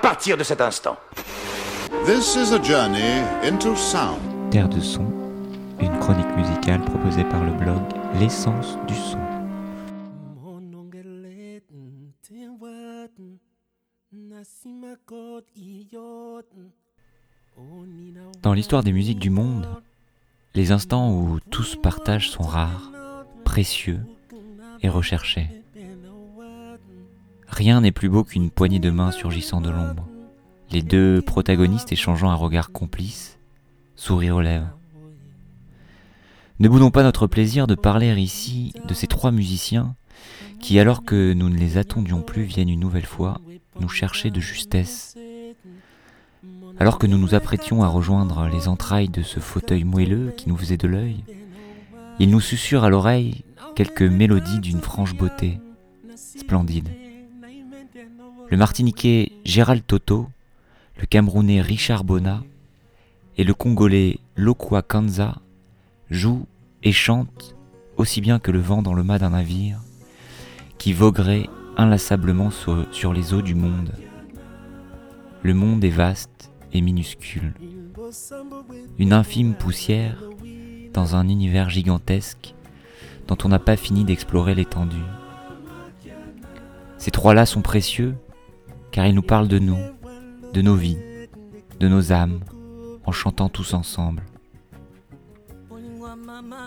partir de cet instant. This is a journey into sound. Terre de son, une chronique musicale proposée par le blog L'essence du son. Dans l'histoire des musiques du monde, les instants où tout se partage sont rares, précieux et recherchés. Rien n'est plus beau qu'une poignée de main surgissant de l'ombre, les deux protagonistes échangeant un regard complice, sourire aux lèvres. Ne boudons pas notre plaisir de parler ici de ces trois musiciens qui, alors que nous ne les attendions plus, viennent une nouvelle fois nous chercher de justesse. Alors que nous nous apprêtions à rejoindre les entrailles de ce fauteuil moelleux qui nous faisait de l'œil, ils nous susurrent à l'oreille quelques mélodies d'une franche beauté, splendide. Le Martiniquais Gérald Toto, le Camerounais Richard Bona et le Congolais Lokwa Kanza jouent et chantent aussi bien que le vent dans le mât d'un navire qui voguerait inlassablement sur les eaux du monde. Le monde est vaste et minuscule. Une infime poussière dans un univers gigantesque dont on n'a pas fini d'explorer l'étendue. Ces trois-là sont précieux car ils nous parlent de nous, de nos vies, de nos âmes, en chantant tous ensemble.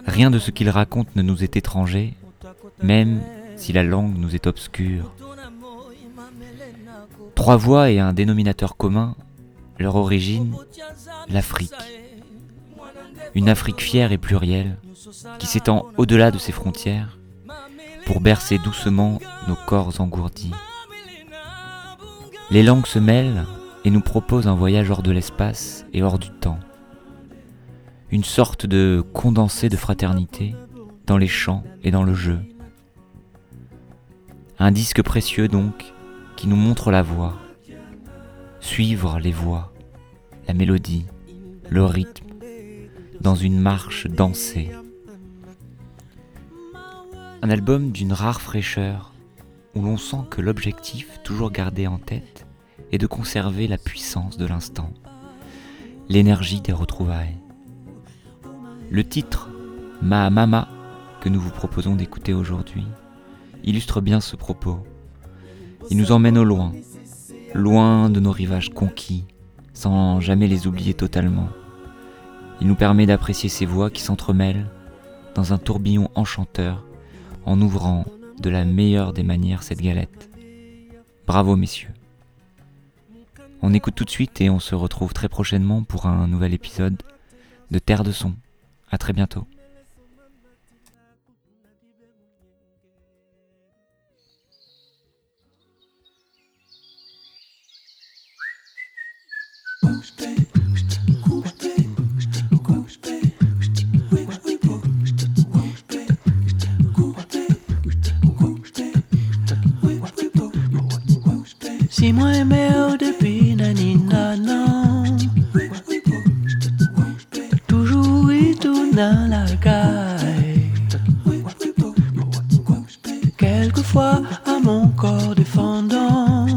Rien de ce qu'ils racontent ne nous est étranger, même si la langue nous est obscure. Trois voix et un dénominateur commun, leur origine, l'Afrique. Une Afrique fière et plurielle, qui s'étend au-delà de ses frontières, pour bercer doucement nos corps engourdis. Les langues se mêlent et nous proposent un voyage hors de l'espace et hors du temps. Une sorte de condensé de fraternité dans les chants et dans le jeu. Un disque précieux donc qui nous montre la voie. Suivre les voix, la mélodie, le rythme, dans une marche dansée. Un album d'une rare fraîcheur où l'on sent que l'objectif toujours gardé en tête est de conserver la puissance de l'instant, l'énergie des retrouvailles. Le titre Ma Mama que nous vous proposons d'écouter aujourd'hui illustre bien ce propos. Il nous emmène au loin, loin de nos rivages conquis, sans jamais les oublier totalement. Il nous permet d'apprécier ces voix qui s'entremêlent dans un tourbillon enchanteur en ouvrant de la meilleure des manières cette galette. Bravo messieurs. On écoute tout de suite et on se retrouve très prochainement pour un nouvel épisode de Terre de Son. A très bientôt. Si aimé depuis nani nanan Toujours et tout dans la caille Quelquefois à mon corps défendant.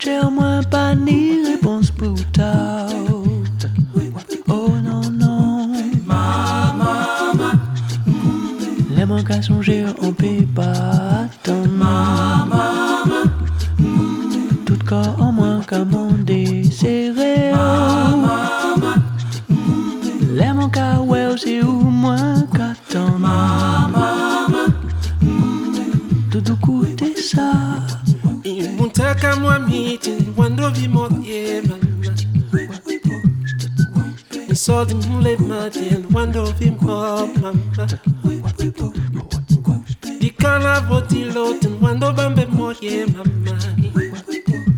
J'ai au moins pas ni réponse pour tard Oh Les manques à songer on peut pas. attendre We saw the moonlit mountain, one of him called Mama. The carnival, the lot, and one of them, Mama.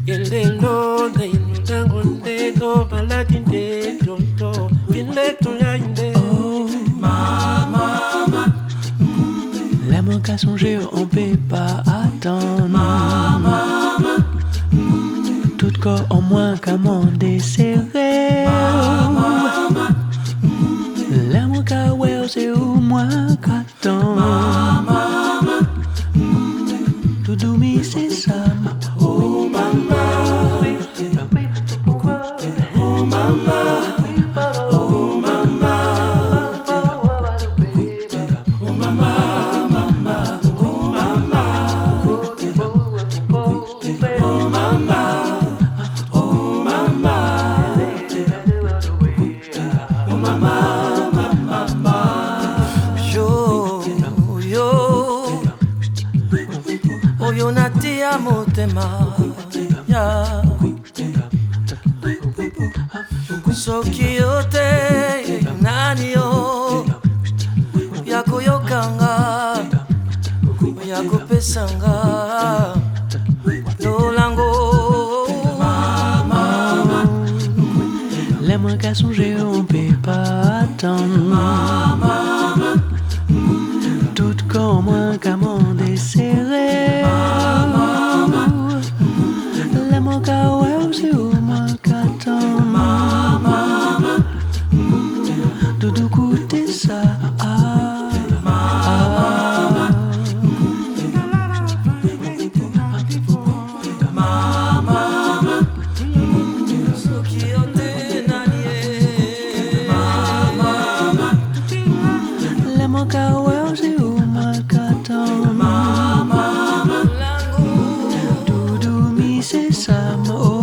And they know. Corps en moins qu'à mon serré motema ya. Soki yo te nani yo? Ya koyokanga ya kopesanga. Lolango L'aime qu'à songer, on peut pas attendre. Tout comme un pieces, I'm old.